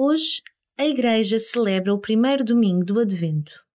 Hoje, a Igreja celebra o primeiro domingo do Advento.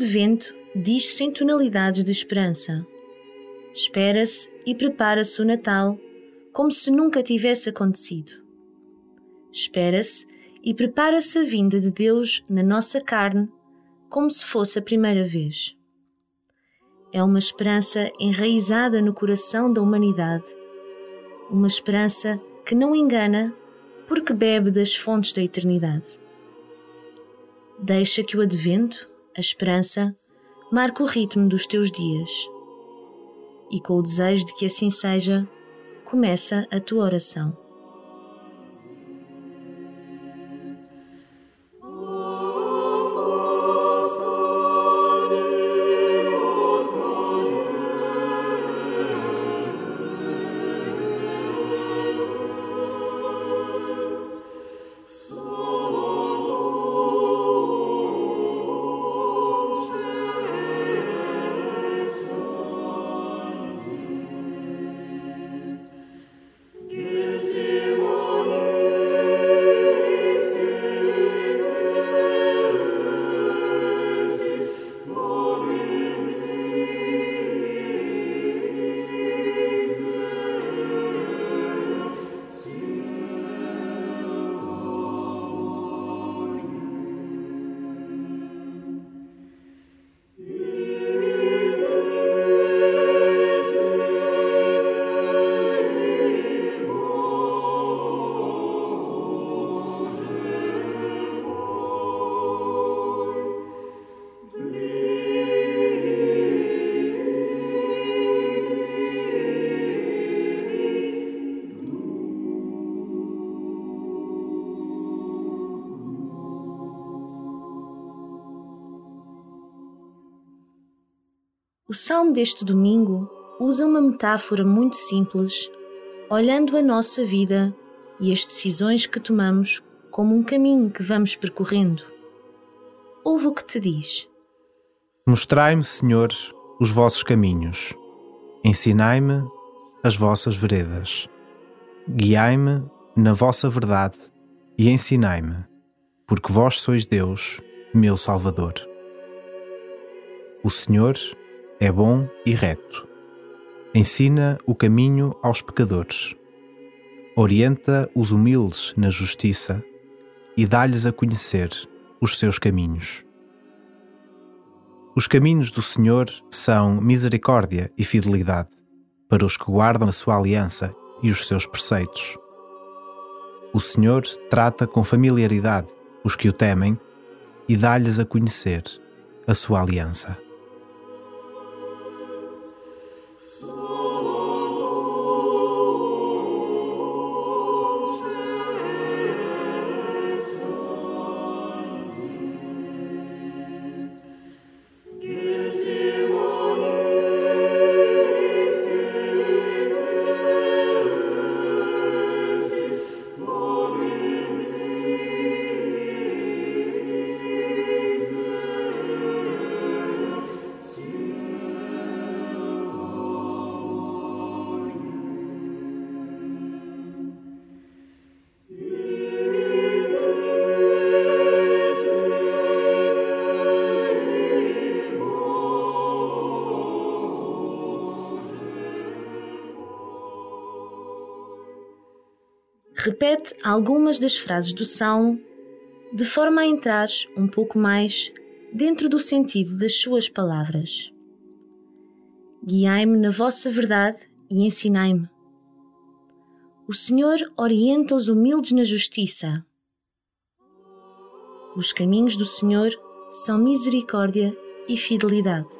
O Advento diz-se em tonalidades de esperança. Espera-se e prepara-se o Natal como se nunca tivesse acontecido. Espera-se e prepara-se a vinda de Deus na nossa carne como se fosse a primeira vez. É uma esperança enraizada no coração da humanidade, uma esperança que não engana porque bebe das fontes da eternidade. Deixa que o Advento a esperança marca o ritmo dos teus dias. E com o desejo de que assim seja, começa a tua oração. O salmo deste domingo usa uma metáfora muito simples, olhando a nossa vida e as decisões que tomamos como um caminho que vamos percorrendo. Ouve o que te diz. Mostrai-me, Senhor, os vossos caminhos. Ensinai-me as vossas veredas. Guiai-me na vossa verdade e ensinai-me, porque vós sois Deus, meu Salvador. O Senhor é bom e reto. Ensina o caminho aos pecadores. Orienta os humildes na justiça e dá-lhes a conhecer os seus caminhos. Os caminhos do Senhor são misericórdia e fidelidade para os que guardam a sua aliança e os seus preceitos. O Senhor trata com familiaridade os que o temem e dá-lhes a conhecer a sua aliança. Repete algumas das frases do Salmo de forma a entrar um pouco mais dentro do sentido das suas palavras. Guiai-me na vossa verdade e ensinai-me. O Senhor orienta os humildes na justiça. Os caminhos do Senhor são misericórdia e fidelidade.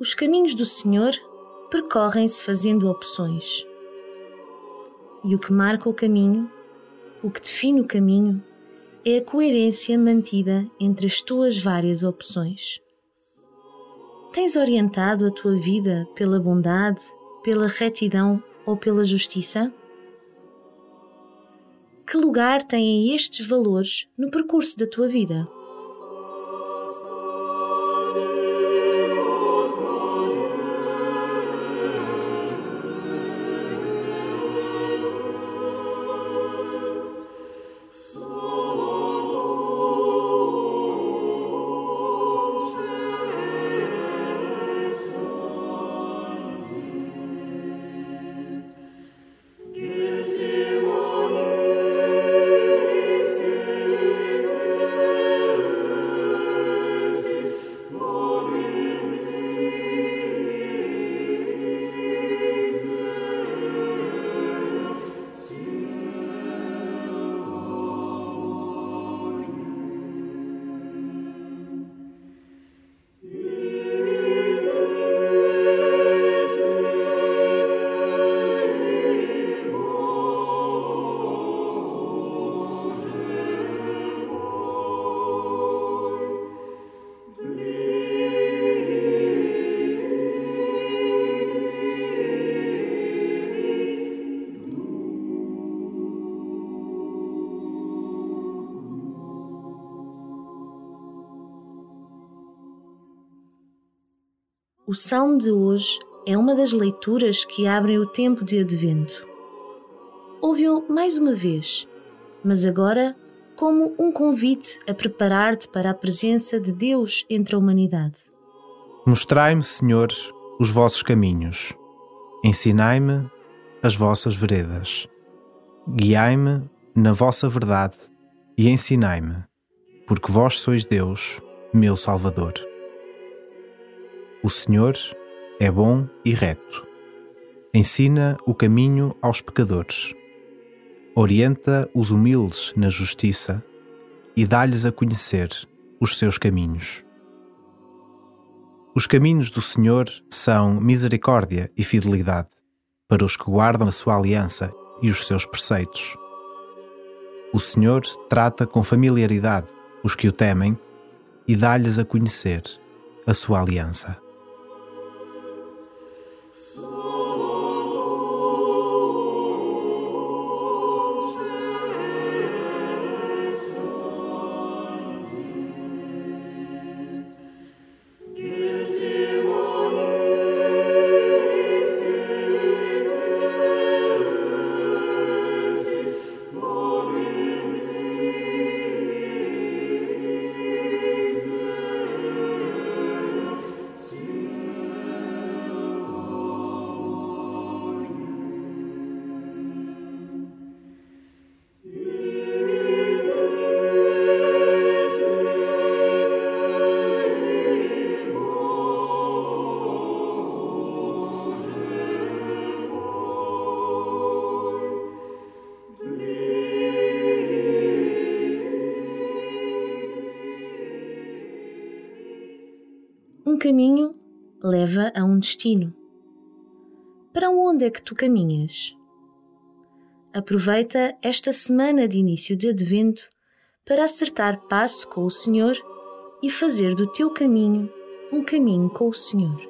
Os caminhos do Senhor percorrem-se fazendo opções. E o que marca o caminho, o que define o caminho, é a coerência mantida entre as tuas várias opções. Tens orientado a tua vida pela bondade, pela retidão ou pela justiça? Que lugar têm estes valores no percurso da tua vida? O Salmo de hoje é uma das leituras que abrem o tempo de Advento. Ouve-o mais uma vez, mas agora como um convite a preparar-te para a presença de Deus entre a humanidade. Mostrai-me, Senhor, os vossos caminhos. Ensinai-me as vossas veredas. Guiai-me na vossa verdade e ensinai-me, porque vós sois Deus, meu Salvador. O Senhor é bom e reto. Ensina o caminho aos pecadores. Orienta os humildes na justiça e dá-lhes a conhecer os seus caminhos. Os caminhos do Senhor são misericórdia e fidelidade para os que guardam a sua aliança e os seus preceitos. O Senhor trata com familiaridade os que o temem e dá-lhes a conhecer a sua aliança. Caminho leva a um destino. Para onde é que tu caminhas? Aproveita esta semana de início de advento para acertar passo com o Senhor e fazer do teu caminho um caminho com o Senhor.